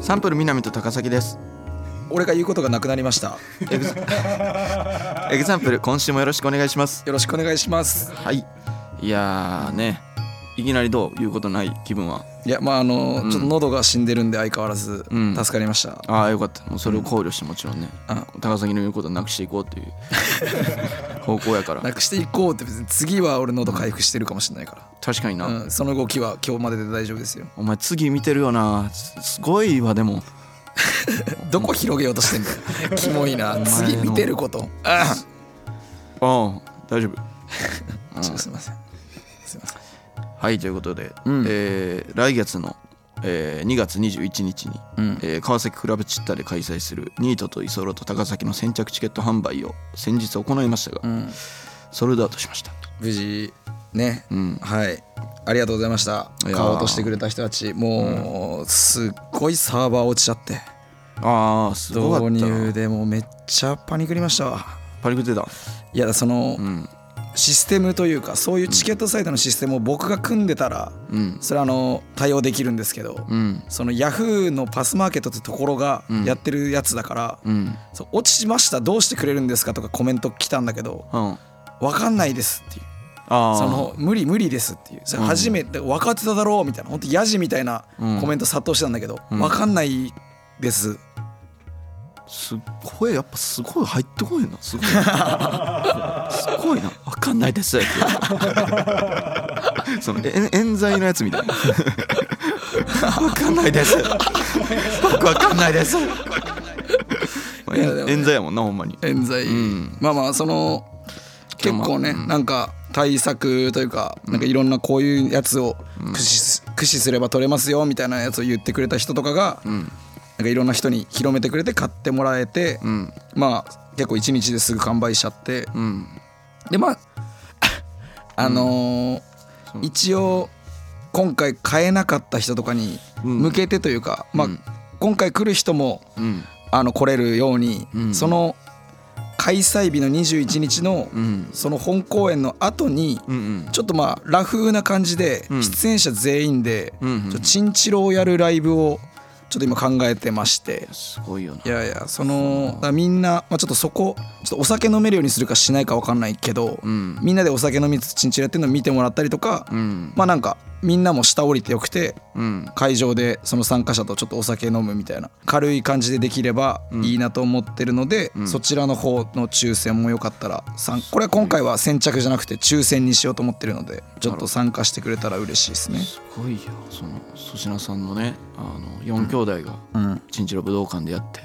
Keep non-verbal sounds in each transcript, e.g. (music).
サンプル南と高崎です。俺が言うことがなくなりました。エグザ (laughs) エグザンプル今週もよろしくお願いします。よろしくお願いします。はい。いやーねいきなりどういうことない気分は？いやまああの、うん。ちょっと喉が死んでるんで相変わらずうん。助かりました、ああよかった。もうそれを考慮してもちろんね、あ高崎の言うことなくしていこうっていう (laughs) 方向やから。なくしていこうって別に次は俺喉回復してるかもしれないか確かにな、ら、うん、その動きは今日までで大丈夫ですよ。お前次見てるよな。すすごいわでも。(laughs) どこ広げようとしてんだよ。(laughs) キモいな。次見てること。あああ大丈夫。あちょっとすいません。すいませんはいということで、うん。えー来月の、えー2月21日に、うん。えー川崎クラブチッタで開催するニートとイソロと高崎の先着チケット販売を先日行いましたが、うん。ソールドアウトしました。無事ね、うん。はい。ありがとうございました。買おうとしてくれた人たち。もうすっごいサーバー落ちちゃって。ああすごかった導入なでもうめっちゃパニクりましたわ。パニクってた？いやその、うんシステムというかそういうチケットサイトのシステムを僕が組んでたらうん。それはあの対応できるんですけどうん。そのヤフーのパスマーケットってところがうん。やってるやつだから、うん。そう落ちましたどうしてくれるんですかとかコメント来たんだけどうん。分かんないですっていう。その無理無理ですっていう。それ初めて分かってただろうみたいな本当ヤジみたいなうん。コメント殺到してたんだけど、うん。分かんないですすっごいやっぱすごい入ってこいな。すごい。すごいな。分かんないです。(laughs) そのえ冤罪のやつみたいな。分かんないです。僕分かんないです。まあいやでもね。冤罪やもんなほんまに。冤罪、うん。まあまあその結構ね、うん。なんか対策というかなんかいろんなこういうやつを駆使す駆使すれば取れますよみたいなやつを言ってくれた人とかが、うんなんかいろんな人に広めてくれて買ってもらえて、うん。まあ結構1日ですぐ完売しちゃって。うん。でまあ (laughs) あのーそう。一応今回買えなかった人とかにうん。向けてというか、まあうん今回来る人もうん。あの来れるように、うん。その開催日の21日のうん。その本公演の後にちょっとまあラフな感じでうん。出演者全員でちょチンチロをやるライブをちょっと今考えてまして。すごいよな。いやいやそのみんな、まあ、ちょっとそこちょっとお酒飲めるようにするかしないか分かんないけどうん。みんなでお酒飲みつつチンチロやってるのを見てもらったりとかうん。まあなんかみんなも下降りてよくてうん。会場でその参加者とちょっとお酒飲むみたいな軽い感じでできればいいなと思ってるので、うん。そちらの方の抽選もよかったら参これは今回は先着じゃなくて抽選にしようと思ってるのでちょっと参加してくれたら嬉しいですね。すごいよ。その粗品さんのねあの4兄弟がうん。チンチロ武道館でやって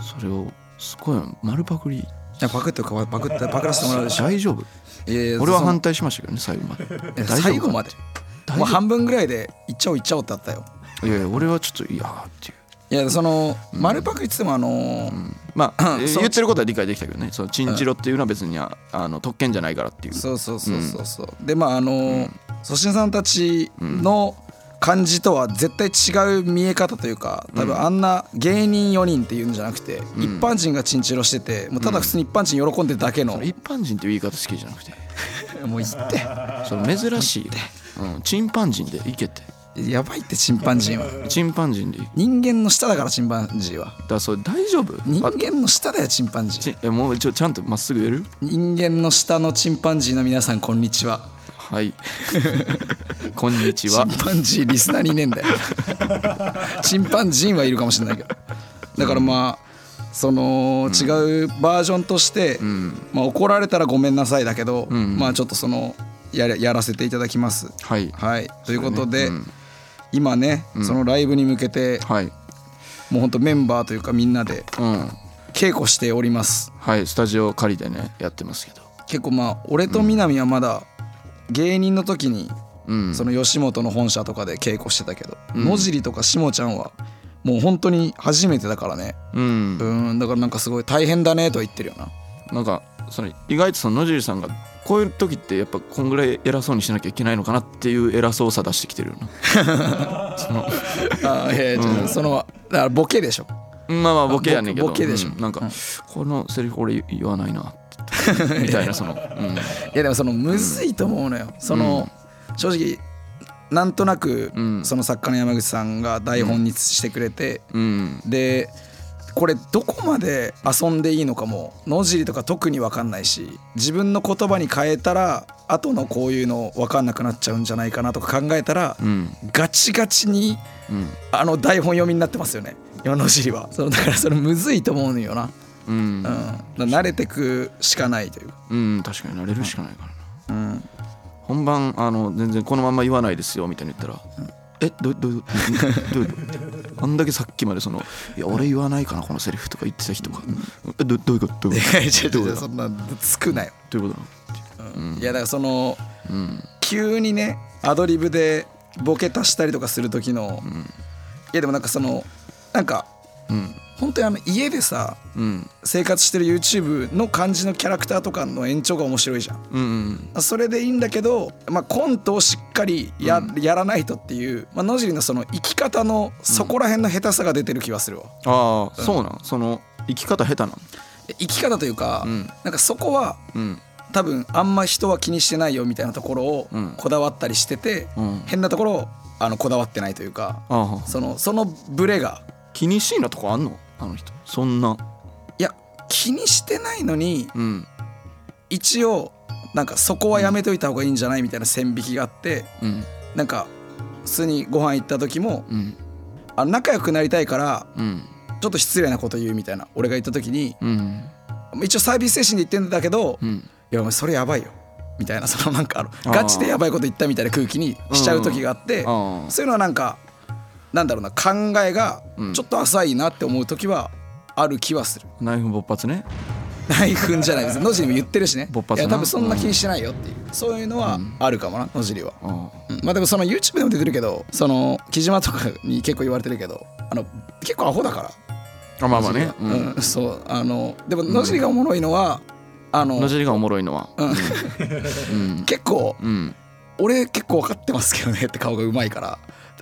それをすごい丸パクリ。やパクってかパクってパクらせてもらうでし。ょ。大丈夫？俺は反対しましたけどね最後まで。最後まで。もう半分ぐらいで行っちゃおう行っちゃおうってあったよ。いやいや俺はちょっといやーっていう。いやその丸パク言っててもあのーまあえそう。言ってることは理解できたけどね。そのチンチロっていうのは別にああの特権じゃないからっていう。そうそうそうそうそう、でまああのー粗品さんたちの感じとは絶対違う見え方というか多分あんな芸人4人っていうんじゃなくて、一般人がチンチロしててもうただ普通に一般人喜んでるだけの、一般人っていう言い方好きじゃなくて。もう言って。それ珍しい。よ、うん、チンパン人でいけて。やばいってチンパンジーは。チンパン人で。いいだ人間の下だからチンパンジーは。からそれ大丈夫？人あ間の下だよチンパンジー。ちえもうちょちゃんとまっすぐ言える？人間の下のチンパンジーの皆さんこんにちははい。(laughs) こんにちは。チンパンジーリスナーにいねえんだよ。チンパンジーはいるかもしれないけど。だからまあその違うバージョンとして、うん。まあ、怒られたらごめんなさいだけど、ん。まあちょっとそのやれやらせていただきます。はい。はい。ということで、うん。今ね、そのライブに向けてはい。もうほんとメンバーというかみんなでうん。稽古しております。はい。スタジオ借りてねやってますけど。結構まあ俺と南はまだ芸人の時にうん。その吉本の本社とかで稽古してたけど、野尻とか下ちゃんはもう本当に初めてだからね。うん。うんだからなんかすごい大変だねとは言ってるよな。なんかその意外とその野尻さんがこういう時ってやっぱこんぐらい偉そうにしなきゃいけないのかなっていう偉そうさ出してきてるよな。(laughs) その。あいやいやちょっとそのだからボケでしょ。まあまあボケやねんけど。ボケでしょ。うん。なんか、このセリフ俺言わないなって (laughs) みたいなその、うん、いやでもそのむずいと思うのよ。その、正直なんとなくうん。その作家の山口さんが台本にしてくれて、うん。でこれどこまで遊んでいいのかも野尻とか特に分かんないし自分の言葉に変えたら後のこういうの分かんなくなっちゃうんじゃないかなとか考えたら、うん。ガチガチにうん。あの台本読みになってますよね。今野尻は。そうだからそれむずいと思うのよな、うん。うん、慣れてくしかないという。か、うん確かに慣れるしかないからな。うん、本番あの全然このまま言わないですよみたいに言ったら「えどどどどどういうことあんだけさっきまでその「いや俺言わないかなこのセリフ」とか言ってた人が「えどどういうことどういうこと？そんなつくなよ、どういうこと？なの?いやだからそのうん。急にねアドリブでボケ足したりとかする時の、いやでもなんかそのなんかうん本当にあの家でさうん生活してる YouTube の感じのキャラクターとかの延長が面白いじゃん。うんうんそれでいいんだけど、まあ、コントをしっかりや,、やらないとっていう、まあ、野尻のその生き方のそこら辺の下手さが出てる気はするわ、ああそうなん？その生き方下手なん生き方というか、うん。なんかそこはうん。多分あんま人は気にしてないよみたいなところをうん。こだわったりしてて、うん。変なところをあのこだわってないというかそのそのブレが気にしいなとこあんの？あの人。そんな。いや気にしてないのにうん。一応なんかそこはやめといた方がいいんじゃない？みたいな線引きがあってうん。なんか普通にご飯行った時もうん。あ仲良くなりたいからうん。ちょっと失礼なこと言うみたいな。俺が言った時にうん。一応サービス精神で言ってんだけど、いうん。やお前それやばいよ。みたいなそのなんかガチでやばいこと言ったみたいな空気にしちゃう時があって、そういうのはなんかなんだろうな考えがうん。ちょっと浅いなって思う時はある気はする。ナイフ勃発ね。内紛じゃないです。野尻も言ってるしね。勃発な。いや多分そんな気にしてないよっていう、そういうのはあるかもな野尻は、あうん。まあでもその YouTube でも出てるけどその木島とかに結構言われてるけどあの結構アホだから。あまあまあね。うん。はうん。そう。あのでも野尻がおもろいのは、あの野尻がおもろいのは。うん。うん。(laughs) 結構うん。俺結構分かってますけどねって顔がうまいから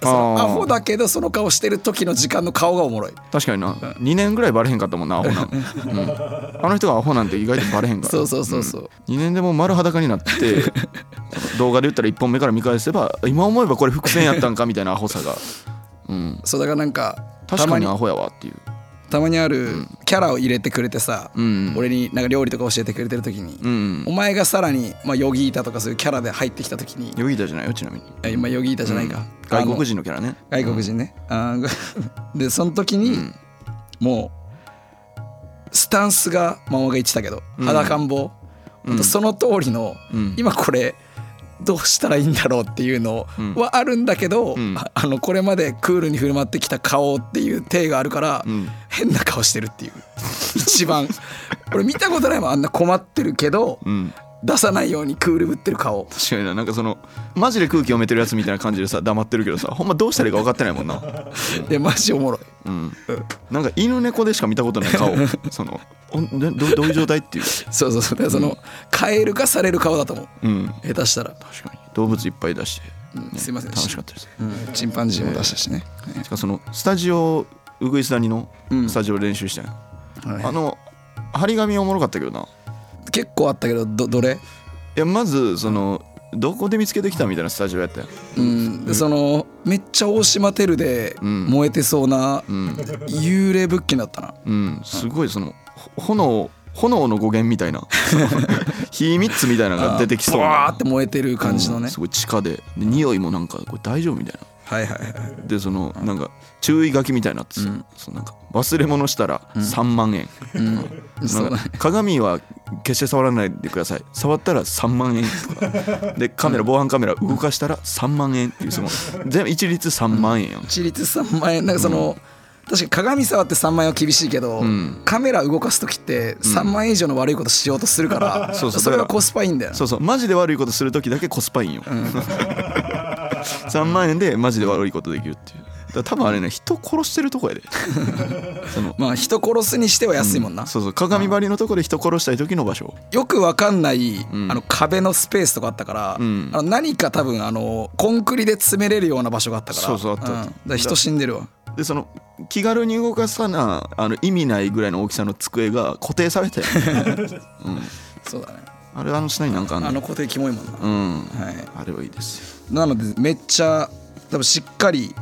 アホだけどその顔してる時の時間の顔がおもろい。確かにな。2年ぐらいバレへんかったもんなアホな。ん、(laughs) うん、あの人がアホなんて意外とバレへんから。そうそうそうそう、2年でもう丸裸になって (laughs) 動画で言ったら1本目から見返せば今思えばこれ伏線やったんかみたいなアホさが、うん、そうだからなんか確かにアホやわっていう、たまにあるキャラを入れてくれてさ、うん、俺になんか料理とか教えてくれてる時に、うん。お前がさらに、まあ、ヨギータとかそういうキャラで入ってきた時にヨギータじゃないよちなみに。あ今ヨギータじゃないか、外国人人のキャラね。外国人ね、あー (laughs) でその時に、ん。もうスタンスがママが言ってたけどうん。裸ん。坊、ほんとその通りの、うん。今これどうしたらいいんだろうっていうのうんはあるんだけど、ん。ああのこれまでクールに振る舞ってきた顔っていう体があるから、うん。変な顔してるっていう。一番。俺見たことないもんあんな困ってるけど、うん。出さないようにクールぶってる顔。確かにな。なんかそのマジで空気読めてるやつみたいな感じでさ黙ってるけどさほんまどうしたらいいか分かってないもんな。でマジおもろい。うん。なんか犬猫でしか見たことない顔。(laughs) そのどどどういう状態っていう？(laughs) そうそうそう。その、変えるかされる顔だと思う。うん。下手したら、確かに。動物いっぱい出して、うんすいません。楽しかったです。うん、チンパンジーも出したしね、しかもそのスタジオウグイス谷のうん。スタジオ練習したん。や、はい。あの張り紙おもろかったけどな。結構あったけどどどれ？いやまずそのどこで見つけてきたみたいなスタジオやったようん。でそのめっちゃ大島テルでうん。燃えてそうなうん、幽霊物件だったな。うん、すごいそのほ炎炎の語源みたいな。火3つみたいなのが出てきそうわーなって燃えてる感じのね、うんすごい地下で。で匂いもなんかこれ大丈夫みたいな。はいはいはいでそのなんか注意書きみたいなやつ、うん。そのなんか忘れ物したら3万円、うん。なんか鏡は決して触らないでください。触ったら3万円とか。でカメラ防犯カメラ動かしたら3万円っていうその全部一律3万円やん、一律3万円。なんかその、確かに鏡触って3万円は厳しいけど、ん。カメラ動かす時って3万円以上の悪いことしようとするから、(laughs) そうそう。れがコスパいいんだよ。そうそう。マジで悪いことする時だけコスパいいんよ、3万円でマジで悪いことできるっていう。だ多分あれね人殺してるとこやで。(laughs) そのまあ人殺すにしては安いもんな、そうそう。鏡張りのとこで人殺したい時の場所。よくわかんない、ん。あの壁のスペースとかあったから、うん。あの何か多分あのコンクリで詰めれるような場所があったから。そうそうあっただ人死んでるわ。でその気軽に動かさなあの意味ないぐらいの大きさの机が固定されてる、(laughs) うん、そうだね。あれあの下になんかあんの？あの固定キモいもんな、うん。はい。あれはいいです。なのでめっちゃ多分しっかり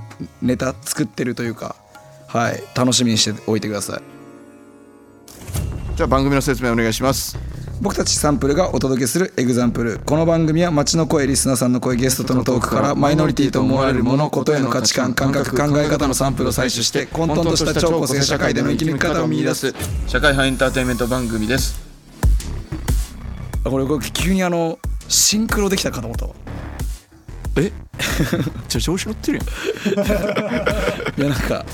ネタ作ってるというかはい。楽しみにしておいてください。じゃあ番組の説明お願いします僕たちサンプルがお届けするエグザンプル。この番組は街の声リスナーさんの声ゲストとのトークからマイノリティと思われるものことへの価値観感覚考え方のサンプルを採取して混沌とした超個性社会での生き抜き方を見出す。社会派エンターテインメント番組です。これこれ急にあのシンクロできたかと思ったわえ？じゃあ調子乗ってるやん。(laughs) いやなんか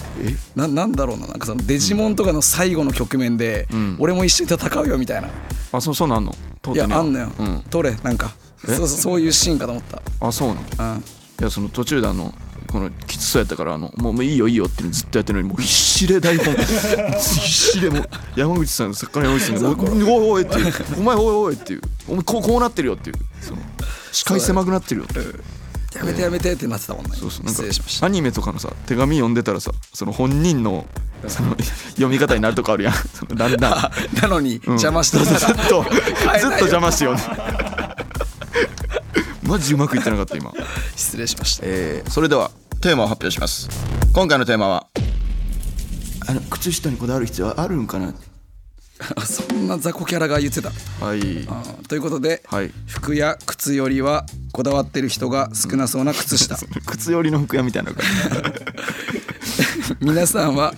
ななんだろうな。なんかそのデジモンとかの最後の局面で、ん。俺も一緒に戦うよみたいな。あそうそうなんの？いやあんのよ、うん。取れなんか。え？そうそういうシーンかと思った。あそうなの？うん。いやその途中であのこのきつそうやったからあのもうもういいよいいよってずっとやってるのにもう必死で台本 (laughs) 必死でもう山口さん作家の山口さんが「おいおいおい」っていう「お前おいおい」っていう「お前こうこうなってるよ」っていう。その視界狭くなってるよっていうやめてやめてってなってたもんね。そうそうなんか失礼しました。アニメとかのさ手紙読んでたらさその本人のその読み方になるとかあるやん。(laughs) そのだんだん。あなのに邪魔してずっと (laughs) ずっと邪魔してよね。(laughs) マジうまくいってなかった今。失礼しました。えーそれではテーマを発表します。今回のテーマは。あの靴下にこだわる必要あるんかなそんな雑魚キャラが言ってた。はい。あということで、はい。服や靴よりはこだわってる人が少なそうな靴下。(laughs) 靴寄りの服屋みたいなのが (laughs) 皆さんは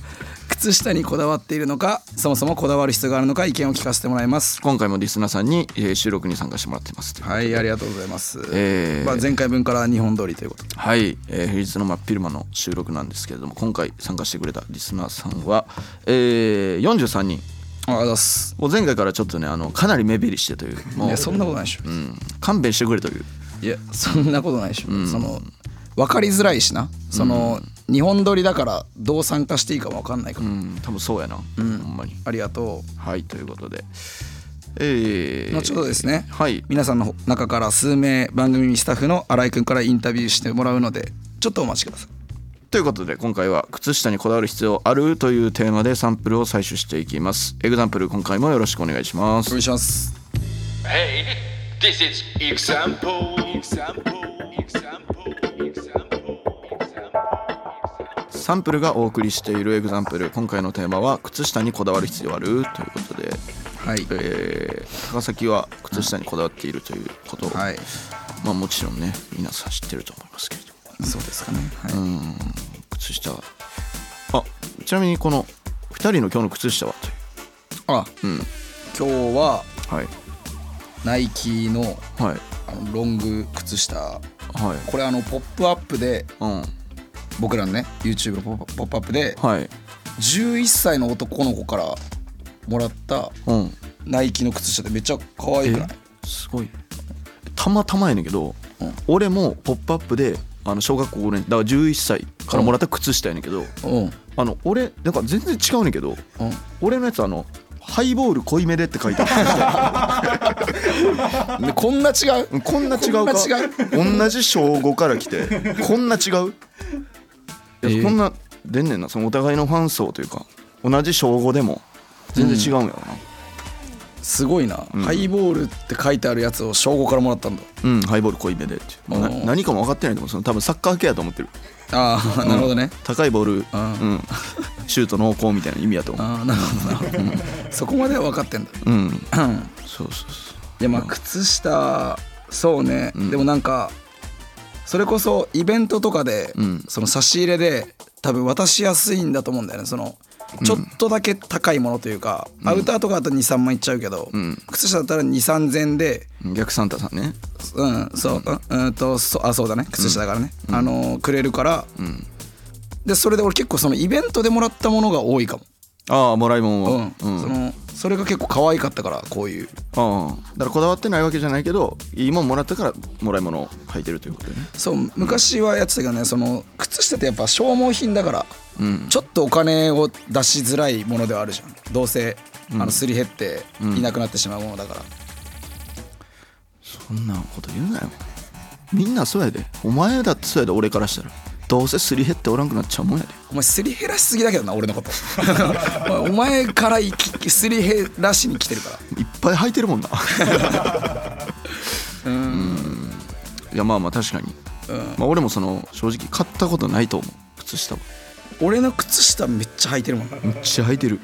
靴下にこだわっているのかそもそもこだわる必要があるのか意見を聞かせてもらいます。今回もリスナーさんに、えー収録に参加してもらってます。はいありがとうございます、えー。まあ、前回分から2本撮りということで。はい、えー平日の真っ昼間の収録なんですけれども今回参加してくれたリスナーさんは、えー、43人あありがとうございます。もう前回からちょっとねあのかなり目減りしてという。もういやそんなことないでしょ、うん、勘弁してくれという。いやそんなことないでしょ、その分かりづらいしな。その、日本撮りだからどう参加していいかも分かんないから、うん。多分そうやな、ほんまに。ありがとはいということで。えー、う後ほどですね。はい。皆さんの中から数名番組スタッフの新井君からインタビューしてもらうのでちょっとお待ちくださいということで今回は靴下にこだわる必要あるというテーマでサンプルを採取していきますエグザンプル今回もよろしくお願いしますお願いします Hey, this is example. Example. Example. Example. Example. サンプルがお送りしているエグザンプル今回のテーマは靴下にこだわる必要あるということで、はいえー高崎は靴下にこだわっているということを、はいまあもちろんね皆さん知ってると思いますそうですかね。はい、うん。靴下。あちなみにこの2人の今日の靴下はという。あうん。今日ははい。ナイキのはい。あのロング靴下。はい。これあの「ポップアップでうん。僕らのね YouTube のポップアップではい。11歳の男の子からもらったうん。ナイキの靴下ってめっちゃ可愛くない？すごい。たまたまやねんけど、うん。俺も「ポップアップであの小学校5年だから11歳からもらった靴下やねんけど、うん。あの俺なんか全然違うねんけどうん。俺のやつあのハイボール濃いめでって書いてあるで (laughs) こんな違う？こんな違うか？こんな違同じ小5から来てこんな違う？えー。こんな出んねんな。そのお互いのファン層というか同じ小5でも全然違うんやろなすごいな、ハイボールって書いてあるやつを小5からもらったんだ。うん、ハイボール濃いめで何かも分かってないと思う。その多分サッカー系やと思ってる。ああなるほどね、高いボール、あうん、シュート濃厚みたいな意味やと思う。ああなるほどな。るほど、そこまでは分かってんだ。うん。うん。そうそうそいやまあ靴下そうね、でもなんかそれこそイベントとかで、うん。その差し入れで多分渡しやすいんだと思うんだよね。そのちょっとだけ高いものというか、アウターとかだと23万いっちゃうけど、ん。靴下だったら2 3 0 0でう逆サンタさんね。うんそううん。うんとそあそうだね。靴下だからね、あのーくれるから、ん。でそれで俺結構そのイベントでもらったものが多いかも、ああもらいもんをうん。うん。そのそれが結構可愛かったからこういう。ああ。だからこだわってないわけじゃないけどいいもんもらったからもらい物を履いてるということでね。そう昔はやってたけどねその靴下ってやっぱ消耗品だから、うん。ちょっとお金を出しづらいものではあるじゃん。どうせ、あのすり減っていなくなってしまうものだから、そんなこと言うなよ。みんなそうやで。お前だってそうやで俺からしたら。どうせすり減っておらんくなっちゃうもんやで。お前すり減らしすぎだけどな俺のこと。(laughs) お前からいきすり減らしに来てるから。いっぱぱい履いてるもんな。(laughs) うん。いやまあまあ確かに、まあ、俺もその正直買ったことないと思う。靴下は俺の靴下めっちゃ履いてるもん、めっちゃ履いてる。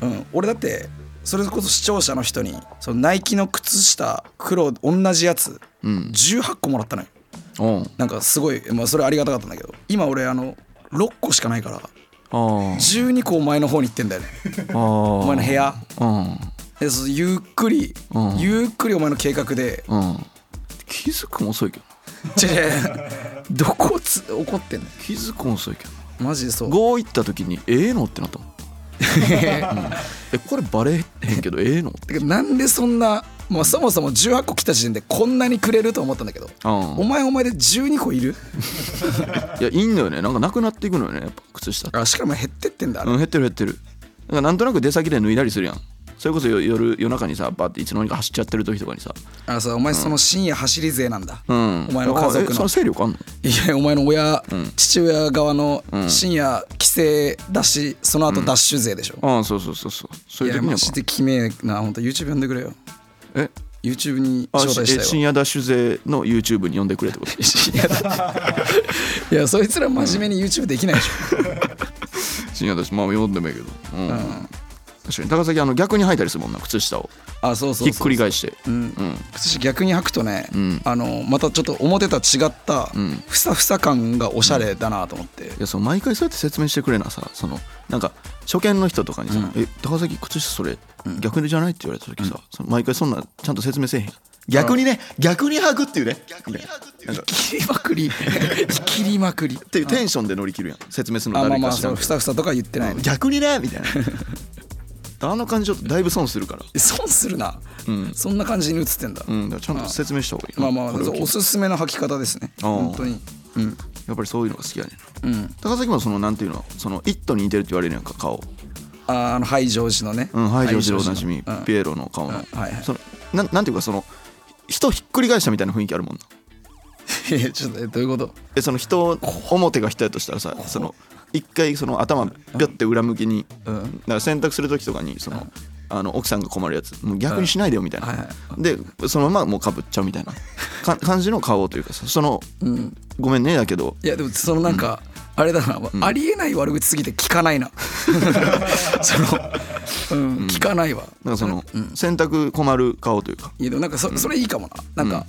うん、俺だってそれこそ視聴者の人にそのナイキの靴下黒同じやつうん。18個もらったのよ。う。んなんかすごい、まあ、それありがたかったんだけど今俺あの6個しかないからあー12個お前の方に行ってんだよね。あーお前の部屋。うん。でそうゆっくり、うん。ゆっくりお前の計画でうん。気づくも遅いけど。違う違う。(laughs) どこつ怒ってんの？気づくも遅いけどマジでそう。5行った時にええのってなったもん、う (laughs) んえこれバレへんけどええのて。かなんでそんな、まあ、そもそも18個来た時点でこんなにくれると思ったんだけど。おうん。前お前で12個いる？(laughs) いやいいんだよね。なんかなくなっていくのよねやっぱ靴下って。あしかも減ってってんだ。うん減ってる減ってる。だからなんとなく出先で脱いだりするやんそれこそ夜夜夜中にさバーっていつの間にか走っちゃってる時とかにさ。あそうお前その深夜走り勢なんだ、うん。お前の家族の。その勢力あんの？いやお前の親、ん。父親側の深夜帰省だしその後ダッシュ勢でしょ、ああそうそうそうそう。そういう時にやっぱジで決めな本当 YouTube 呼んでくれよ。え？YouTube にあ招待したよ。しえ深夜ダッシュ勢の YouTube に呼んでくれってこと？(laughs) いやそいつら真面目に YouTube できないでしょ、深夜ダッシュまあ呼んでもいいけど。うん、確かに。高崎あの逆に履いたりするもんな靴下を。あそうそうひっくり返して。うん。うん。靴下逆に履くとね、ん。あのまたちょっと表とは違ったん。ふさふさ感がおしゃれだなと思って、いやその毎回そうやって説明してくれなさそのなんか初見の人とかにさ「え高崎靴下それ逆じゃない?」って言われた時さ、その毎回そんなちゃんと説明せえへん。逆にね逆に履くっていうね。みたいななんか。っ切りまくり。(laughs) 切りまくり。ていうテンションで乗り切るやん。説明するのあまあまあ誰か知らんけど。そうふさふさとか言ってないね。逆にねみたいな (laughs) あの感じちょっとだいぶ損するから。損するな、ん。そんな感じに映ってんだ、うん。だちゃんと説明した方がいいな。まあまあおすすめの履き方ですね。本当に。うん。やっぱりそういうのが好きやねん。うん。高崎もそのなんていうの？その「イット!」に似てるって言われるやんか顔。あーあのハイジョージのね。うんハイジョージでおなじみピエロの顔の。うんはいはい。そのなんなんていうかその人ひっくり返したみたいな雰囲気あるもんな。(laughs) ちょっとえどういうこと？えその人表が人やとしたらさその一回その頭ピョって裏向きに、うん。だから洗濯する時とかにその、あの奥さんが困るやつもう逆にしないでよみたいな、はいはでそのままもうかぶっちゃうみたいな。か (laughs) 感じの顔というかさその、ごめんねだけど。いやでもそのなんか、あれだな、ありえない悪口すぎて聞かないな。(laughs) その、うん聞かないわ。なんかその、洗濯困る顔というか。いやでもなんかそそれいいかもな。なんか、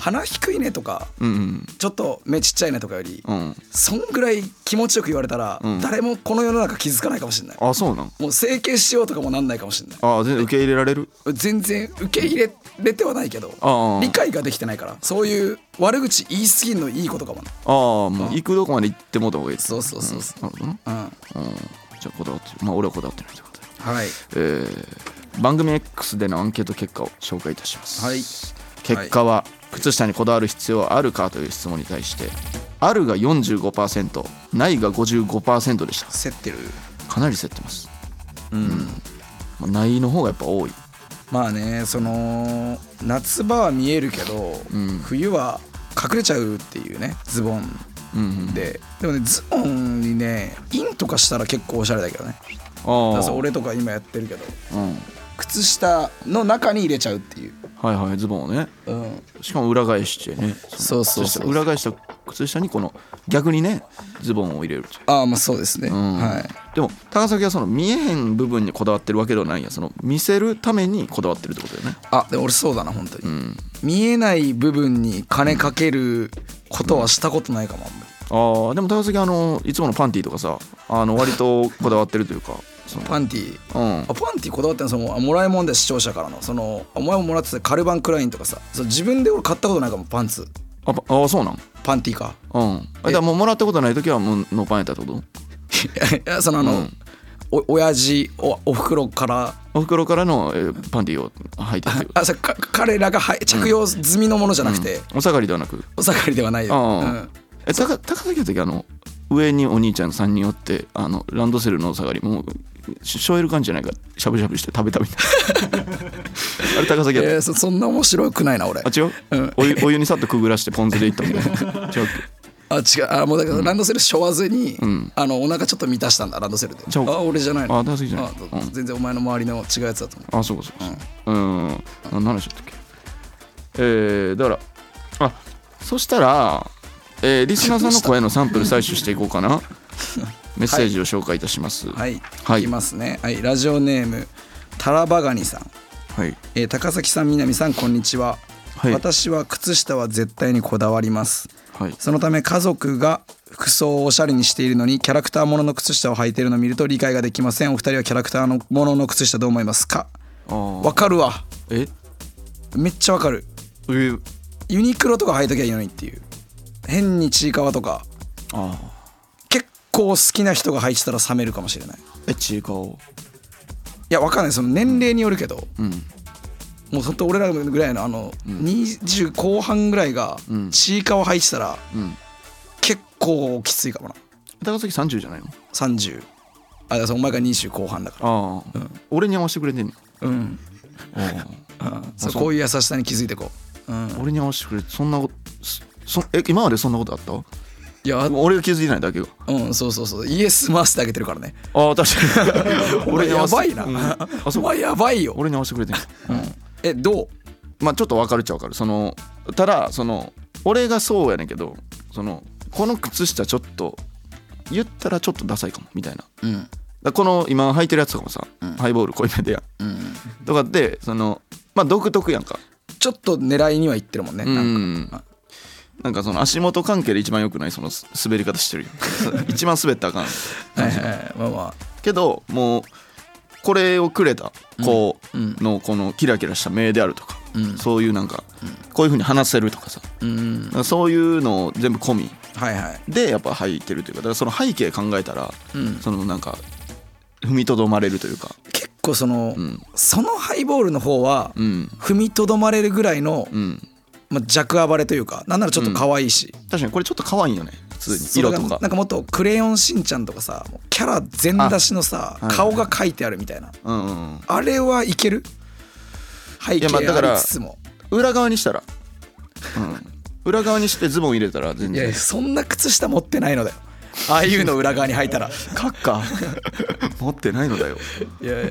鼻低いねとかうんうん。ちょっと目ちっちゃいねとかより、うん。そんぐらい気持ちよく言われたら、ん。誰もこの世の中気づかないかもしれない。あそうなん？もう整形しようとかもなんないかもしれない。あ全然受け入れられる？全然受け入れれてはないけど理解ができてないからそういう悪口言い過ぎんのいいことかもな。ああもう行くどこまで行ってもうた方がいいそうそうそうそなるほどなうん。うん。じゃあこだわってる。まあ俺はこだわってないということではい。えー番組 X でのアンケート結果を紹介いたします、はい。結果は靴下にこだわる必要はあるかという質問に対してあるが45%ないが55%でした。競ってる。かなり競ってます。うん、まあ、ないの方がやっぱ多い。まあねその夏場は見えるけど、ん。冬は隠れちゃうっていうねズボンうんうん。で。でもねズボンにねインとかしたら結構おしゃれだけどね。俺とか今やってるけど。うん。靴下の中に入れちゃうっていう、はいはいズボンをね。うん、しかも裏返してね。そうそうそう裏返した靴下にこの逆にねズボンを入れるああまあそうですね、うん。はい。でも高崎はその見えへん部分にこだわってるわけではないん。やその見せるためにこだわってるってことだよね。あでも俺そうだな本当に、うん。見えない部分に金かけることはしたことないかもあんまり。ああでも高崎あのいつものパンティーとかさあの割とこだわってるというかパンティー。うん。あパンティーこだわってんの？そのあもらいもんで視聴者からの。そのお前ももらってたカルバンクラインとかさ。そう自分で俺買ったことないかもパンツ。あパあそうなん？パンティーか。うん。あだからもうもらったことない時はもうノーパンやったってこといやそのあの、うん。お親父おおふくろから。お袋からの、えーパンティーを履いてっていう。あそか彼らがはい着用済みのものじゃなくて、お下がりではなく。お下がりではないよ、ああ。うん。え高高崎の時あの上にお兄ちゃん3人おってあのランドセルのお下がりもうししょえる感じじゃないか。しゃぶしゃぶして食べたみたいな。(laughs) あれ高崎やった？えーそそんな面白くないな俺。あ違う、うん。お湯お湯にさっとくぐらしてポン酢でいったみたいな。違 (laughs) うあ違う。あもうだからランドセル背負わずに、ん。あのお腹ちょっと満たしたんだランドセルで。あ俺じゃないの。あ高崎じゃない。あうん。全然お前の周りの違うやつだと思う。あそうかそうか。うん。何の話だったっけ？えー、だからあそしたら、えーリスナーさんの声のサンプル採取していこうかな (laughs) メッセージを紹介いたします。ははい、はい。い、きますね。はい。ラジオネームタラバガニさん。い。えー高崎さん南さんこんにちは、はい。私は靴下は絶対にこだわります。はい。そのため家族が服装をおしゃれにしているのにキャラクターものの靴下を履いているのを見ると理解ができません。お二人はキャラクターのものの靴下どう思いますか？わかるわ。え？めっちゃわかる。え？ー、ユニクロとか履いときゃいいのにっていう。変にちいかわとか。あ結構好きな人が履いてたら冷めるかもしれない。えちいかわやわかんない。その年齢によるけど。うん。もうほんと俺らぐらいのあの、20後半ぐらいがうん。ちいかわ履いてたらうん。結構きついかもな。高崎30じゃないの？30あだからお前が20後半だから。ああ、俺に合わせてくれてんねん。うん。あ (laughs) うん。そうこういう優しさに気づいてこう、うん、俺に合わせてくれてそんなことそえ今までそんなことあった？いや俺が気づいてないだけよ。うんそうそうそう。イエス回してあげてるからね。ああ確かに。(laughs) 俺やばいな、うん。あお前やばいよ、俺に合わせてくれてんうん、えどう？まあちょっと分かるっちゃ分かる。そのただその俺がそうやねんけどそのこの靴下ちょっと言ったらちょっとダサいかもみたいな。うん。らこの今履いてるやつとかもさ、うん。ハイボール濃いめでやうん。んとかってそのまあ独特やんか。ちょっと狙いにはいってるもんね、うなんん。かなんかその足元関係で一番良くないそのす滑り方してるよ。(laughs) 一番滑ったらあかん。はいはい。はいまあまけどもうこれをくれた子うん。のこのキラキラした目であるとか、うん。そういうなんかこういうふうに話せるとかさ。あうん。かそういうのを全部込み。はいはい。でやっぱ履いてるというかだからその背景考えたらうん。そのなんか踏みとどまれるというか。結構その、うん。そのハイボールの方はうん。踏みとどまれるぐらいの、うんまあ、弱暴れというかなんならちょっと可愛いし、確かにこれちょっと可愛いよね。普通に。色とか。なんかもっと「クレヨンしんちゃん」とかさキャラ全出しのさあはい。顔が書いてあるみたいな。うんうんうん。あれはいける？背景だからありつつも。裏側にしたら。うん。裏側にしてズボン入れたら全いや然そんな靴下持ってないのだよ。(laughs) ああいうの裏側に履いたら。カッカ (laughs) 持ってないのだよ。いやいや。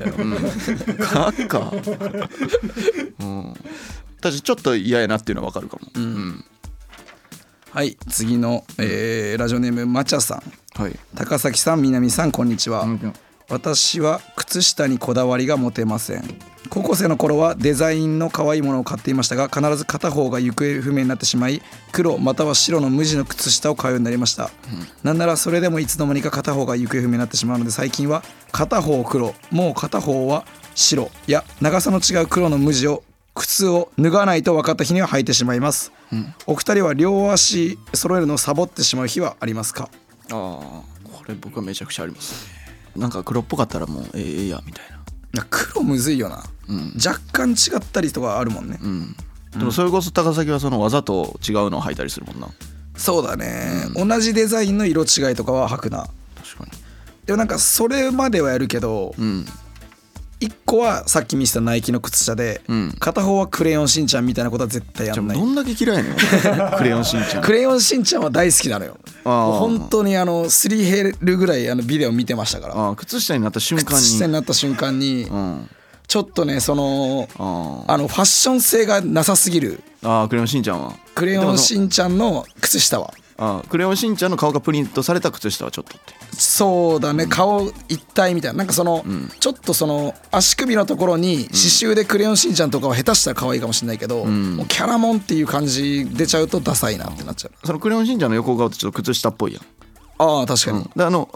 カッカうん私ちょっと嫌やなっていうのは分かるかも。うん。はい次の、えーラジオネームまちゃさん。はい。高崎さん南さんこんにちは、うん私は靴下にこだわりが持てません。高校生の頃はデザインの可愛いものを買っていましたが必ず片方が行方不明になってしまい黒または白の無地の靴下を買うようになりました、なんならそれでもいつの間にか片方が行方不明になってしまうので最近は片方黒もう片方は白。や長さの違う黒の無地を靴を脱がないと分かった日には履いてしまいます、お二人は両足揃えるのをサボってしまう日はありますか？ああこれ僕はめちゃくちゃありますね。なんか黒っぽかったらもうええええやみたいな。黒むずいよな、うん。若干違ったりとかあるもんね、うん。でもそれこそ高崎はそのわざと違うのを履いたりするもんな。そうだね、同じデザインの色違いとかは履くな。確かに。でもなんかそれまではやるけどうん一個はさっき見せたナイキの靴下で、うん。片方はクレヨンしんちゃんみたいなことは絶対やんない。どんだけ嫌いやねんクレヨンしんちゃん。クレヨンしんちゃんは大好きなのよ。本当にあのすり減るぐらいあのビデオ見てましたから。靴下になった瞬間に。靴下になった瞬間にうん。ちょっとねそのあのファッション性がなさすぎる。ああクレヨンしんちゃんは。クレヨンしんちゃんの靴下はああクレヨンしんちゃんの顔がプリントされた靴下はちょっとって。そうだね、顔一体みたいな。なんかその、ちょっとその足首のところに刺繍で「クレヨンしんちゃん」とかは下手したら可愛いかもしれないけど、もうキャラモンっていう感じ出ちゃうとダサいなってなっちゃう。そのクレヨンしんちゃんの横顔ってちょっと靴下っぽいやん。ああ確かに、であの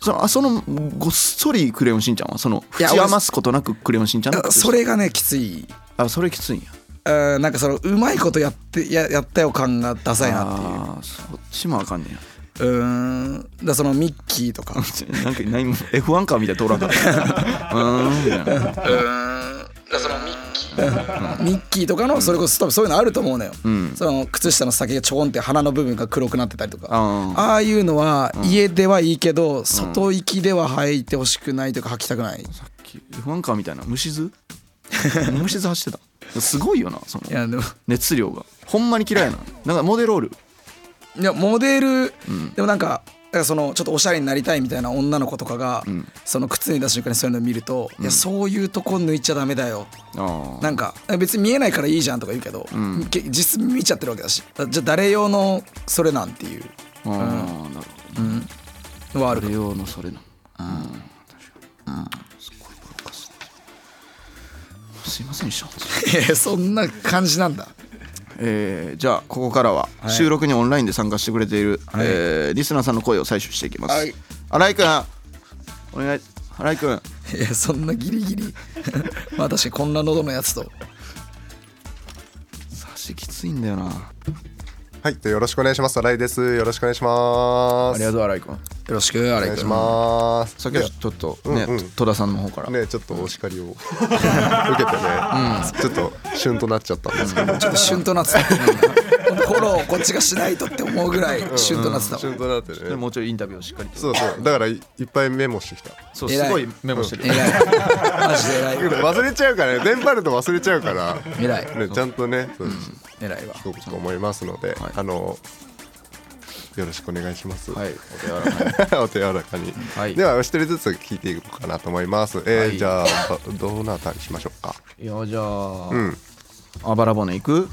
そのあそのごっそりクレヨンしんちゃんはそのいや縁余すことなくクレヨンしんちゃんのあ靴下。それがねきつい。あそれきついんやあーなんかそのうまいことやってややったよ感がダサいなっていう。ああそっちもあかんねや。うーん。だそのミッキーとか。う (laughs) なんか何も F1 カーみたいな通ら (laughs) んかったうーんみたいな。ーん。だそのミッキー。ミッキーとかのそれこそ多分そういうのあると思うのよ、ん。その靴下の先がちょこんって鼻の部分が黒くなってたりとか。あああいうのは家ではいいけど、外行きでは履いてほしくないとか履きたくない。さっき F1 カーみたいな。虫図？虫図走ってた？すごいよなそのいやでも。熱量が。ほんまに嫌いやななんかモデロールいやモデル、でもなんかだからそのちょっとおしゃれになりたいみたいな女の子とかが、その靴脱いだ瞬間にそういうのを見ると、いやそういうとこ抜いちゃダメだよ。あなんか別に見えないからいいじゃんとか言うけど、け実質見ちゃってるわけだしじゃあ誰用のそれなんていう。あああなるほどのはあるあれ用のそれなうん。確かにすごいポッドキャストすいませんでしたそんな感じなんだ。えーじゃあここからは収録にオンラインで参加してくれている、はい。えーリスナーさんの声を採取していきます、はい。新井くんお願い新井くんいやそんなギリギリ。(laughs) まあ確かにこんな喉のやつと。差しきついんだよな。はい、でよろしくお願いします。新井です。よろしくお願いします。ありがとう新井くんよろしくお願いします。さっきはちょっとね、うんうん。戸田さんの方から、ね、ちょっとお叱りを。(laughs) 受けてね、ちょっと旬となっちゃったんですけど、ちょっと旬となってた。(laughs) フォローをこっちがしないとって思うぐらい旬となってたわ旬となってね。でもうちょいインタビューをしっかりと。そうそう、だからいいっぱいメモしてきた。すごいメモしてる、偉い。マジで偉い。(laughs) 忘れちゃうからね、電波ると忘れちゃうから、偉い。ね、ちゃんとね、そう偉いわ。思いますので、あの。よろしくお願いします。はい。お手柔らかに。お手柔らかに、はい。ではお一人ずつ聞いていこうかなと思います。えーはい。じゃあどどなたにしましょうか？いやじゃあ、うん。あばら骨いく？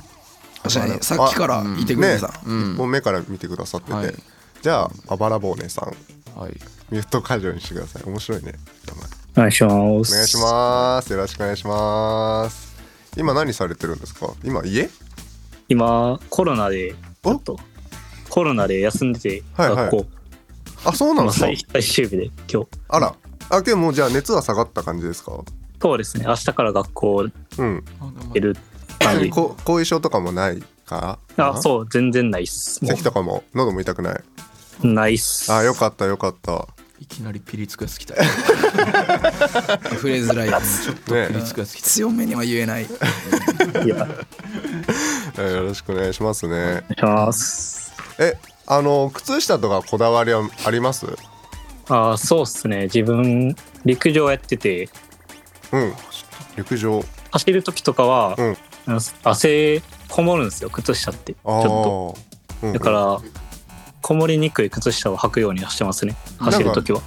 確かにさっきからいてくれね。てた、、一本目から見てくださってて、はい。じゃああばらぼうねさん。はい。ミュート解除にしてください。面白いね。お願いします。お願いします。よろしくお願いします。今何されてるんですか？今家？今、コロナで、ちょっと、コロナで休んでて、はいはい。学校、あそうなんですか？まあ最最終日で、今日。あら。あけどもうじゃあ熱は下がった感じですか？そうですね、明日から学校うん。出る感じ。(laughs) こ後遺症とかもないか？あ、そう、全然ないっす。も咳とかも喉も痛くない？う、ないっす。あよかったよかった。いきなりピリつくやつきた触れづらいやつ。ピリねつくやつきた。強めには言えない。(laughs) いや、えーよろしくお願いしますね。お願いします。えあの靴下とかこだわりはあります？あ、そうっすね、自分、陸上やってて、うん。陸上。走る時とかは、うん。汗こもるんですよ、靴下って。ちょっと。うんだから、こもりにくい靴下を履くようにはしてますね、走る時は。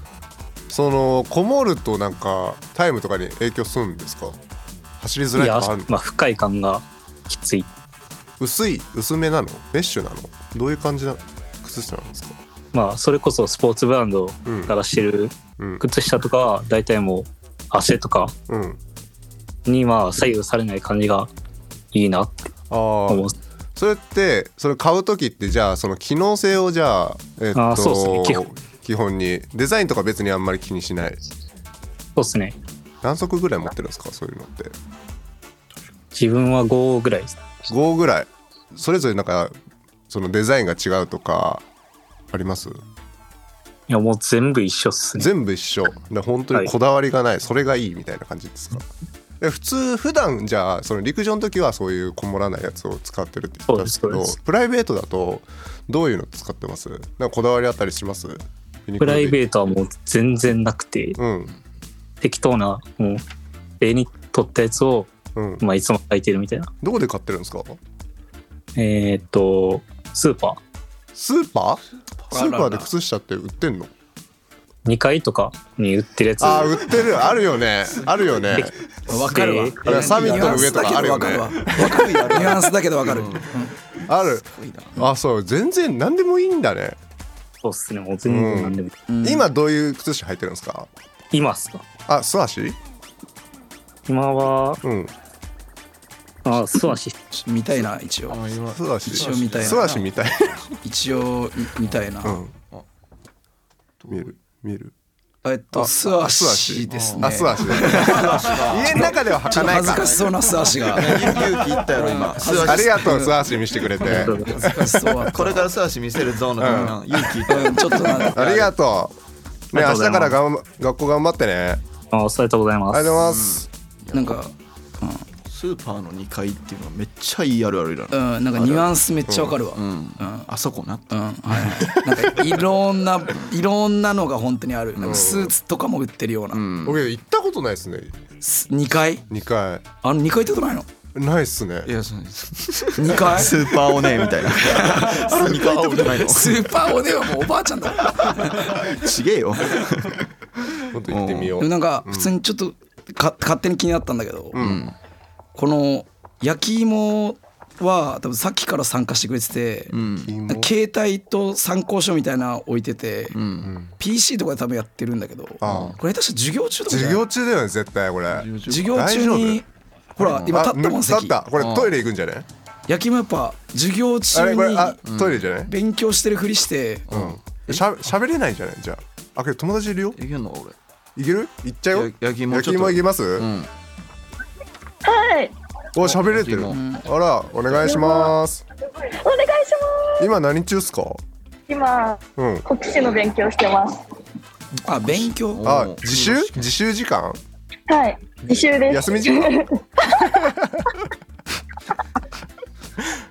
そのこもるとなんかタイムとかに影響するんですか？走りづらいやいとかある、まあ、不快感がきつい薄い薄めなの？メッシュなの？どういう感じな靴下なんですか？まあそれこそスポーツブランドうんが出してるうん。靴下とかは大体もう汗とかうん。にまあ左右されない感じがいいなってあ思うあそれってそれ買う時ってじゃあその機能性をじゃあえっとあーそうっすね。基本。基本に。デザインとか別にあんまり気にしない。そうですね。何足ぐらい持ってるんですか？そういうのって自分は5ぐらい。です5ぐらい。それぞれなんかそのデザインが違うとかあります？いやもう全部一緒っすね。全部一緒。で本当にこだわりがない、それがいいみたいな感じですか？で普通普段じゃあその陸上の時はそういうこもらないやつを使ってるって言ったんですけどプライベートだとどういうの使ってます？なんかこだわりあったりします？プライベーートはもう全然なくて。トうん。適当なもう絵に撮ったやつを、うん。まあ、いつも描いてるみたいな。どこで買ってるんですか？えーっとスーパー。スーパー？スーパーで靴下って売ってんの？2階とかに売ってるやつ。あー売ってる。あるよね。あるよね。わかるわ。であれサミットの上とかあるよね。ニュアンスだけどわかる。わニュアンスだけどわかる。ある。あそう。全然何でもいいんだね、そうっすね。もう全然なん。でもいい、今どういう靴下履いてるんですか？今っすか。あ素足？今はうんあ素足。見たいな一応。素足。一応見たいな。素足みたい。一応見たいな。うん。見える。見える。えっと素足ですね。あ素足。家の中では履ちょっと恥ずか。ないかかしそうな素足が。勇気いったやろ今ありがとう素足見せてくれて。恥ずかしそうだったこれから素足見せるゾーンの勇気いったうんちょっとありがとう。ね明日からがん学校頑張ってね。ありあありがとうございます。がとうございます。なんかスーパーの2階っていうのはめっちゃいいあるあるだなうんなんかニュアンスめっちゃわかるわ。うん。うん。あそこなうん。はいはい。なんかいろんな (laughs) いろんなのが本当にある。なんかスーツとかも売ってるような。うん。僕行ったことないですね。す2階？2回あの2階ってことないの？ないっすね。いやそうです。2回 (laughs) スーパーおねえみたいな。2回行ったことないの？スーパーおではもうおばあちゃんだ。ちげえよ。(laughs) もっと行ってみよう。なんか普通にちょっとか勝手に気になったんだけど、んこの焼き芋は多分さっきから参加してくれてて、うん。芋携帯と参考書みたいなの置いてて、うん。PC とかで多分やってるんだけどああ。これ確か授業中とか授業中だよね絶対これ。授業中にほら今立ったもんあ立っ席た。これトイレ行くんじゃない？焼き芋やっぱ授業あ中にトイレじゃない？勉強してるふりして、うん。しゃ喋れないんじゃない？じゃあ。あけど友達いるよ？いけんの俺。いける？行っちゃうよ？や焼き芋いけます？うんはい。お喋れてる。焼あらお願いします。お願いします。今何中っすか？今、うん。国試の勉強してます。あ勉強？あ自習？自習時間？はい。自習です。休み時間？(laughs)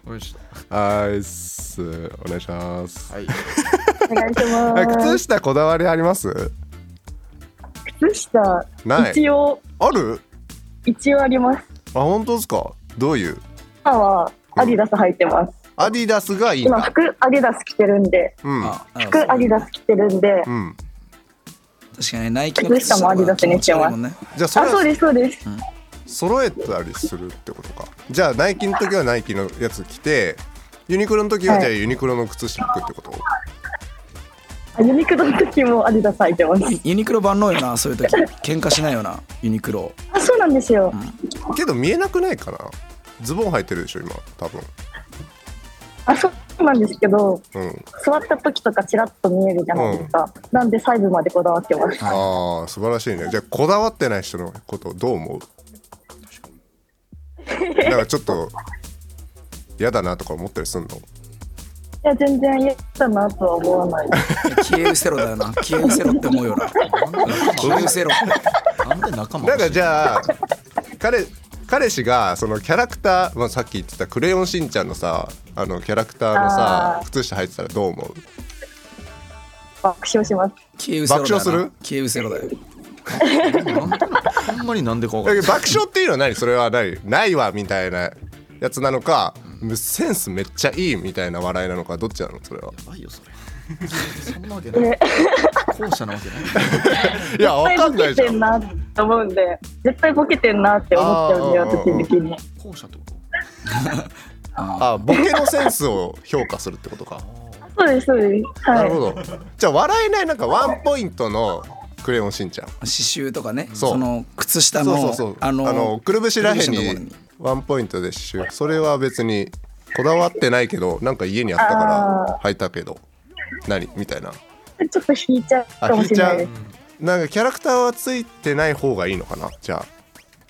よしはいっす。お願いします。はい。お願いしあます。靴下こだわりあります？靴下、ない。一応、ある？一応あります。あ本当ですか？どういう？今はアディダス履いてます。アディダスがいいん今、だ服アディダス着てるんで、うん。服アディダス着てるんで、うん。確かにねナイキの靴下もアディダスにしてます気持ち悪いもんね。あ、じゃあそれはそうです、そうです。揃えたりするってことか。じゃあナイキの時はナイキのやつ着てユニクロの時ははい。じゃあユニクロの靴下履くってこと、あユニクロの時もアディダス履いてます。ユニクロ万能よなそういう時。喧嘩しないよなユニクロ。あ、そうなんですよ。けど見えなくないかな？ズボン履いてるでしょ今多分。あ、そうなんですけど、うん。座った時とかちらっと見えるじゃないですか。なんで細部までこだわってます。ああ素晴らしいね。じゃあこだわってない人のことどう思う？(laughs) なんかちょっと嫌だなとか思ったりすんの？いや、全然嫌だなとは思わない。消え失せろだよな。消え失せろって思うよな。(laughs) 消え失せろ？なんで仲間なんかじゃあ彼彼氏がそのキャラクター、まあ、さっき言ってた「クレヨンしんちゃん」のさあのキャラクターのさ靴下履いてたらどう思う？爆笑します。爆笑する？消え失せろだよ。(laughs) ほんまになんでか分かだんない。けど爆笑っていうのは何？それは何？ないわみたいなやつなのかセンスめっちゃいいみたいな笑いなのかどっちなのそれは。やばいよそれ。そんなわけない。後者なわけない。いやわ絶対ボかんないじゃん。ケてんなって思うんで、絶対ボケてんなって思っちゃうんで、私的に。後者ってこと？(laughs) あボケのセンスを評価するってことか。そうです、そうです。はい。なるほど。じゃあ笑えないなんかワンポイントのクレヨンしんちゃん。刺繍とかねそう。その靴下のそうそうそう。あのくるぶしらへんにワンポイントで刺繍それは別にこだわってないけどなんか家にあったから履いたけど何？みたいな。ちょっと引いちゃうかもあ引いちゃしれないう？です。なんかキャラクターはついてない方がいいのかな？じゃあ。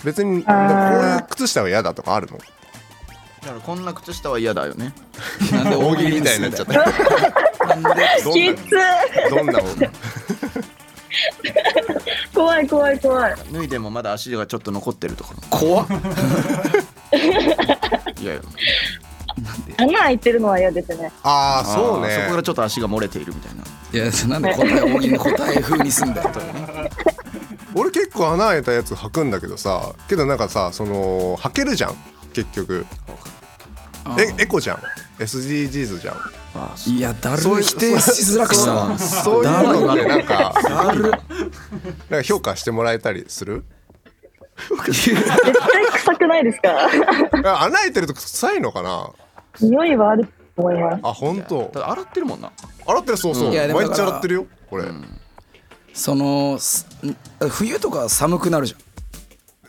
別にこういう靴下が嫌だとかあるの？だからこんな靴下は嫌だよね。(laughs) なんで大喜利みたいになっちゃった。(laughs) なんで。どんなどんな (laughs) 怖い怖い怖い。脱いでもまだ足がちょっと残ってるとか。怖っ。(laughs) いやいや。穴開いてるのは嫌ですね。ああそうね。そこからちょっと足が漏れているみたいな。いやなんで答え大喜利の答え風にすんだよ (laughs) 俺結構穴開いたやつ履くんだけどさけどなんかさその履けるじゃん結局。えエコじゃん。SDGs じゃん。あいやだるそういう否定しづらくしたなそういうのでなんかだるなんか評価してもらえたりする？絶対臭くないですか？あ穴開いてると臭いのかな？匂いはあると思います。あ本当。洗ってるもんな。洗ってる？そうそう。いやでも毎日洗ってるよ。これ、そのすん冬とか寒くなるじ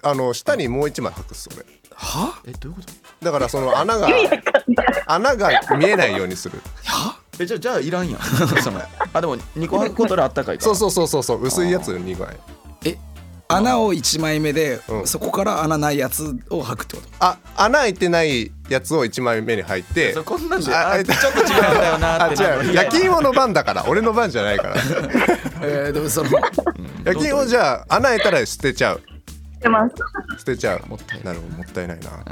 ゃん。あの下にもう一枚履くっす俺。はえどういうこと？だからその穴が穴が見えないようにする。えじゃあじゃあいらんやん。(laughs) そのあでも2個履くことであったかいから。そうそうそうそうそう薄いやつ2枚え穴を1枚目で、うん。そこから穴ないやつを履くってこと？あ穴開いてないやつを1枚目に履いてそうこんなんであああちょっと違うんだよなあってなる。違う。焼き芋の番だから俺の番じゃないから。(laughs) えー、でもその焼き芋じゃあ穴開いたら捨てちゃう。してます。捨てちゃう。もったいなるほどもったいないな。うん。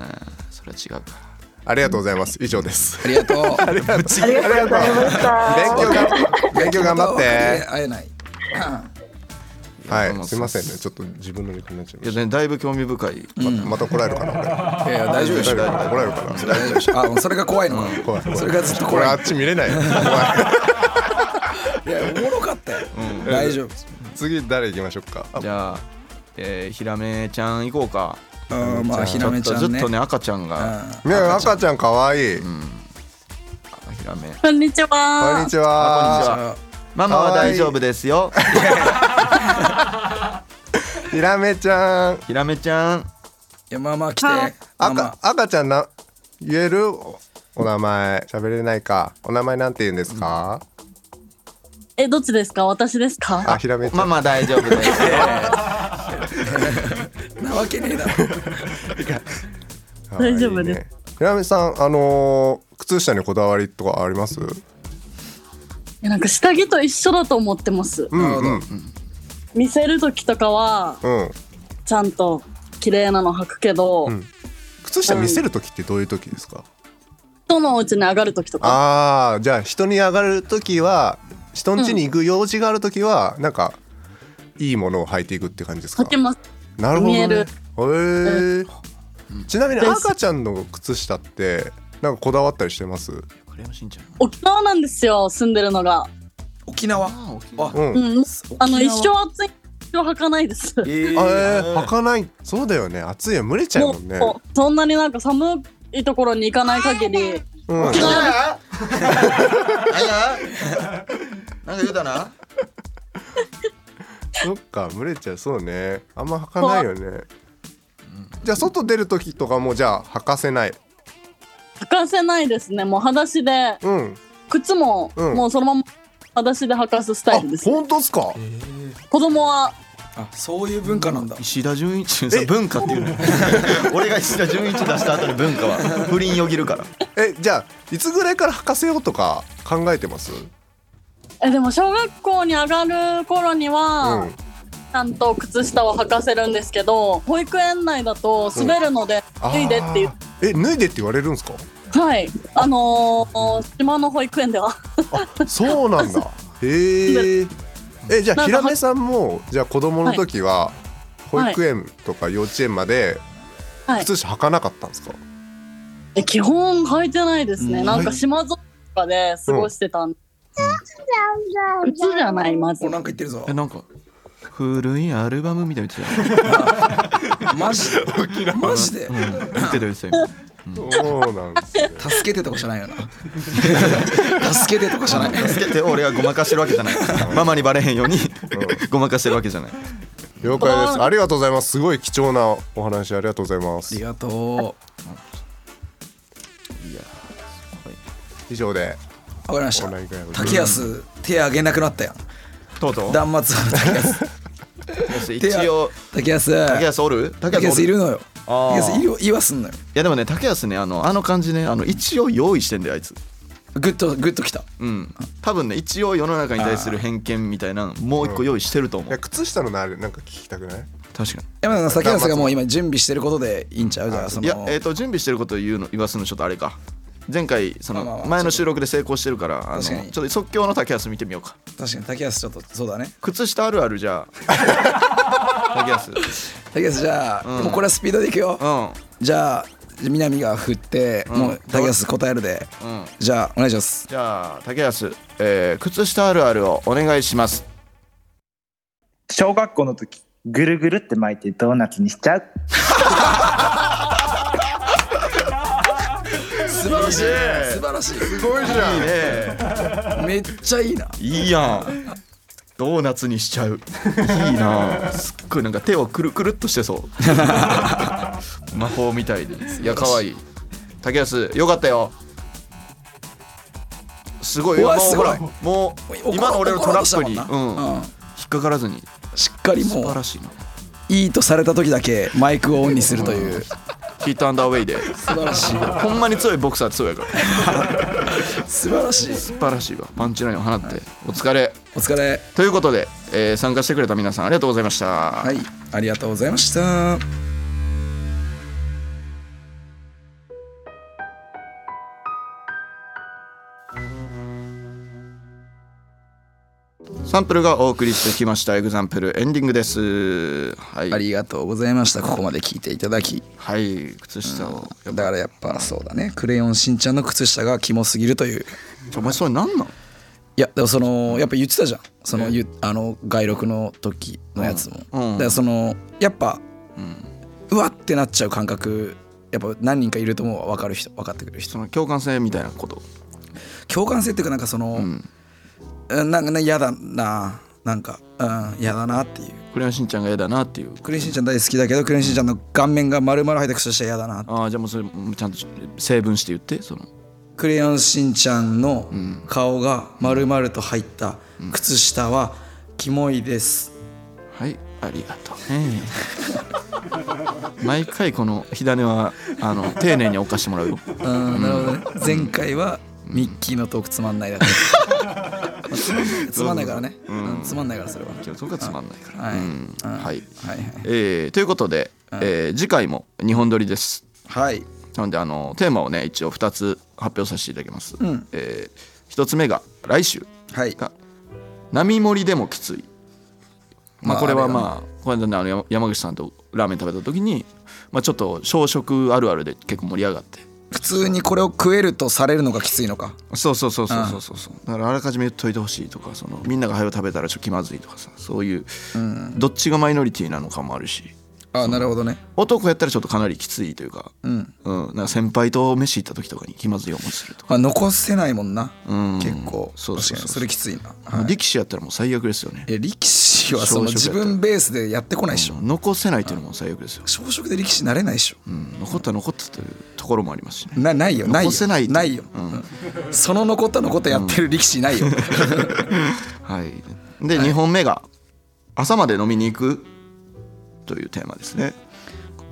それは違うか。ありがとうございます。以上です。ありがとう。ありがとうありがとうございました。勉強が勉強頑張って。会えないはい。すいませんね。ちょっと自分のネタになっちゃいましいやねだいぶ興味深い。たまた来られるかな俺いや大丈夫でられるかな大丈夫あそれが怖いのか怖い。それがずっと怖い。これあっち見れないよ。怖い。いやおもろかったよ。大丈夫次誰行きましょうか？あじゃあ、えー、ひらめちゃん行こうかうんまあひらめちゃんね。ずっとね赤ちゃんが、うん。ね赤ちゃん。かわい。いひらめこんにちは。こんにちは。ママは大丈夫ですよ。ひらめちゃん。ひらめちゃん。いやまあまあ来て。はいママ。赤赤ちゃんな言えるおお名前喋れないか。お名前なんて言うんですか、え、どっちですか？私ですか？あひらめちゃん。ママ大丈夫です (laughs) わけねえだろ。(laughs) 大丈夫です。ひらめさんあのー靴下にこだわりとかあります？いやなんか下着と一緒だと思ってます。うんうん。見せる時とかは、うん。ちゃんと綺麗なの履くけど、うん。靴下見せる時ってどういう時ですか、人のお家に上がる時とか、ああじゃあ人に上がる時は人ん家に行く用事がある時は、なんかいいものを履いていくって感じですか？履けます。なるほど、ね、見える。へえちなみに赤ちゃんの靴下ってなんかこだわったりしてます？沖縄なんですよ、住んでるのが。沖縄？あ沖縄。あうん、うん。あの、一生暑い。一生履かないです。えー。えー、履かない？そうだよね。暑いよ。蒸れちゃうももんね。そんなになんか寒いところに行かない限り、うん。沖縄でなんか言うたなそっか蒸れちゃうそうね。あんま履かないよね。じゃあ外出る時とかもじゃあ履かせない。履かせないですね。もう裸足で、うん。靴も、うん。もうそのまま裸足で履かすスタあイルです。本当っすか？子供は。あそういう文化なんだ。石田純一さ文化っていうの (laughs) 俺が石田純一出した後に文化は不倫よぎるから。えじゃあいつぐらいから履かせようとか考えてます？えでも小学校に上がる頃には、うん。ちゃんと靴下を履かせるんですけど保育園内だと滑るので脱いでっていう、え脱いでって言われるんですか？はい。あのー、島の保育園では。あそうなんだ。(laughs) へええじゃあひらめさんもじゃあ子供の時は保はい。育園とか幼稚園まではい。靴下履かなかったんですか、え基本履いてないですね、うん。なんか島沿いとかで過ごしてたん、靴じゃないまずおなんか言ってるぞ。えなんか古いアルバムみたいな言ってたよマジで？マジで？言ってた言ってたよそうなんですね。助けてとかじゃないよな。(laughs) 助けてとかじゃない。助けて俺がごまかしてるわけじゃない。ママにバレへんようにごまかしてるわけじゃない。了解です。ありがとうございます。すごい貴重なお話ありがとうございます。ありがと以上で。うわかりました。竹安手挙げなくなったやんとうとう。断末竹安。(laughs) 一応竹安竹安おる？竹竹安いるのよ。あー。竹安いる言わすんのよ。いやでもね竹安ねあのあの感じねあの一応用意してんだよあいつ。グッとグッときた。うん。多分ね一応世の中に対する偏見みたいなもう一個用意してると思いうやう靴下のなるなんか聞きたくない？確か山田さん竹安がもう今準備してることでいいんちゃう？じゃあそのにいやえっと準備してることを言うの言わすのちょっとあれか前回その前の収録で成功してるからあのちょっと即興の竹安見てみようか。確かに竹安ちょっとそうだね。靴下あるあるじゃあ。(laughs) 竹安。竹安じゃあ、うん。もうこれはスピードでいくよ、うん。じゃあ南が振って、うん。もう竹安答えるで。うん。じゃあお願いします。じゃあ竹安、えー、靴下あるあるをお願いします。小学校の時ぐるぐるって巻いてドーナツにしちゃう (laughs) らしい素晴らしい。すごいじゃんいいね。めっちゃいいな。いいやんドーナツにしちゃう。いいな。すっごいなんか手をくるくるっとしてそう。(laughs) 魔法みたいでいや可愛い。竹安よかったよ。すごい。もうほらもう今の俺のトラップに、うんなうんうん引っかからずにしっかり素もう晴らしいないいとされた時だけマイクをオンにするというヒートアンダーウェイで。素晴らしい。ほんまに強いボクサーってそうやから。素晴らしい。素晴らしいわ。パンチラインを放って。お疲れ。お疲れ。ということで、えー参加してくれた皆さんありがとうございました、はい。ありがとうございましたサンプルがお送りしてきました。エグザンプルエンディングです。はい。ありがとうございました。ここまで聞いていただき。はい。靴下を。だからやっぱそうだね。クレヨンしんちゃんの靴下がキモすぎるという。お前それ何なん？いやでもそのやっぱ言ってたじゃん。そのゆあの外録の時のやつも、うん。うん。だからそのやっぱ、うわってなっちゃう感覚やっぱ何人かいると思うわ。分かる人分かってくれる人。その共感性みたいなこと。共感性っていうかなんかその、うんなんかね嫌だななんかうん嫌だなっていう。クレヨンしんちゃんが嫌だなっていう。クレヨンしんちゃん大好きだけどクレヨンしんちゃんの顔面が丸々入った靴下嫌だな。ああじゃあもうそれちゃんと成分して言ってその。クレヨンしんちゃんの顔が丸々と入った靴下はキモいです、はいありがとうね。(laughs) 毎回この火種はあの丁寧に置かしてもらうよ。うんなるほどね。前回はミッキーのトークつまんないだった、まあつまんないからね、うん。つまんないからそれは。つまんないから。はい。はい。はいえーということでえー次回も2本撮りです。はい。はいなのであのテーマをね一応2つ発表させていただきます、ん。え1つ目が来週。はい。が並盛りでもきつい。まあまあこれはまあこの間ねあの山山口さんとラーメン食べた時にまあちょっと小食あるあるで結構盛り上がって普通にこれを食えるとされるのがきついのか。そうそうそうそうそうそうそう。だからあらかじめ言っといてほしいとかそのみんなが早く食べたらちょっと気まずいとかさそういう、どっちがマイノリティなのかもあるしあなるほどね。男やったらちょっとかなりきついというか,、うん。うん、なんか先輩と飯行った時とかに気まずい思いするとか、まあ残せないもんな、うん。結構。そうそうそう。確かに。それきついな、はい。力士やったらもう最悪ですよね。いや力士はその自分ベースでやってこないでしょ。残せないっていうのも最悪ですよ、小食で力士なれないでしょ。うん、残ったら残ったというところもありますしね。なないよ。ないよ。残せないと。ないよ、うん。その残った残ったやってる力士いないよ、(laughs) はい。で、2本目が朝まで飲みに行くというテーマですね。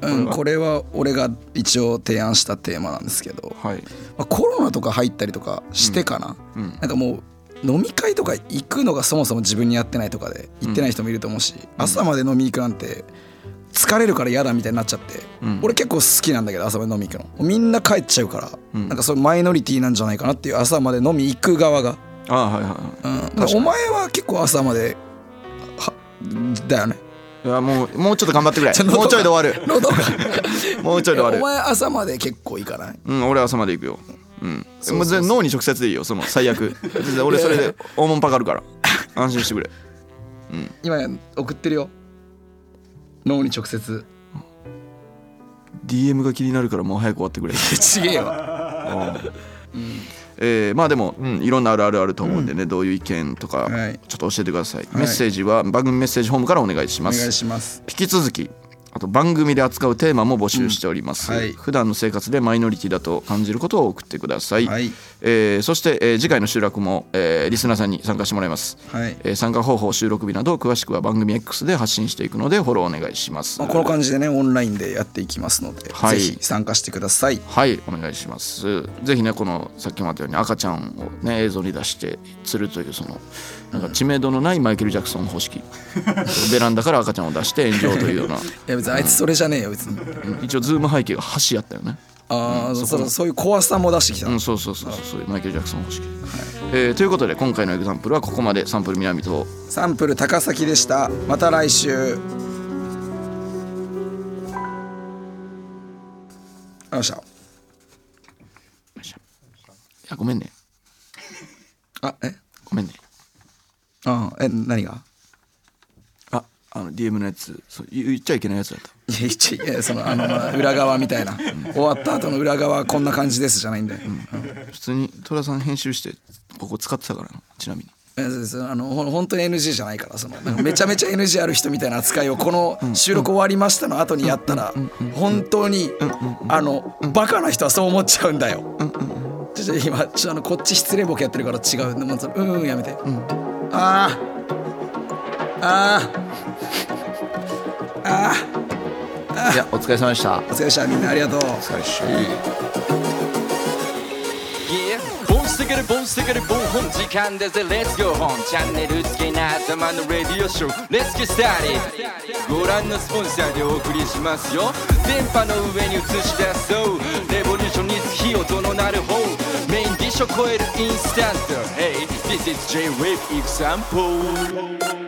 うん、これは？俺が一応提案したテーマなんですけど、はい。まあ、コロナとか入ったりとかしてかな、うんなんかもう飲み会とか行くのがそもそも自分にやってないとかで行ってない人もいると思うし、朝まで飲みに行くなんて疲れるから嫌だみたいになっちゃって、うん。俺結構好きなんだけど朝まで飲み行くの。みんな帰っちゃうから、うん。なんかそれマイノリティなんじゃないかなっていう朝まで飲み行く側が、ああはいはいはい。うん、だからお前は結構朝まではだよねいやもうもうちょっと頑張ってくれ。もうちょいで終わる。喉が。(laughs) もうちょいで終わる。お前朝まで結構行かない？うん。俺朝まで行くよう。んそうそう脳に直接でいいよその最悪。俺それで大門パかるから。安心してくれ。今送ってるよ。脳に直接。DM が気になるからもう早く終わってくれ。(laughs) ちげえわえーまあでも、うん、いろんなあるあるあると思うんでね、どういう意見とかはい。ちょっと教えてください、メッセージは番組メッセージホームからお願いしお願ますいします。引き続きあと番組で扱うテーマも募集しております、うん。はい。普段の生活でマイノリティだと感じることを送ってください、はいえーそして、えー次回の収録も、えーリスナーさんに参加してもらいます、はい。えー参加方法収録日など詳しくは番組 X で発信していくのでフォローお願いします、まあ、この感じでねオンラインでやっていきますので、はい。ぜひ参加してください。はいお願いします。ぜひねこのさっきもあったように赤ちゃんをね映像に出して釣るというそのなんか知名度のないマイケル・ジャクソン方式。(laughs) ベランダから赤ちゃんを出して炎上というような。(laughs) いや別にあいつそれじゃねえよ別に。うん一応ズーム背景が橋やったよねああ、そうそういう怖さも出してきた、うんそうそうそうそうそういうマイケル・ジャクソン方式、えーということで今回のエグザンプルはここまで。サンプル南と。サンプル高崎でした。また来週。よっしゃいやごめんね。あえ？ごめんね。あえ何が？ああの DM のやつそう言言っちゃいけないやつだったいや言っちゃいやそのあのまあ裏側みたいな。終わった後の裏側はこんな感じですじゃないんで、普通に寅さん編集してここ使ってたからなちなみに。あの本当に NG じゃないからそのめちゃめちゃ NG ある人みたいな扱いをこの収録終わりましたの後にやったら本当にあのバカな人はそう思っちゃうんだよ。ちょちょ今ちょっとあのこっち失礼ボケやってるから違うもううんうんやめて。ああああああいやお疲れ様でした。お疲れ様でした。みんなありがとう。最初 Yeah, Bones the テケルボンステケルボン本時間だぜ Let's go home. チャンネル付けな頭のレディオショー。Let's get started. ご覧のスポンサーでお送りしますよ。電波の上に映し出そう。レボリューションにつき音の鳴る方。メインディッシュを超えるインスタント。Hey this is J-Wave example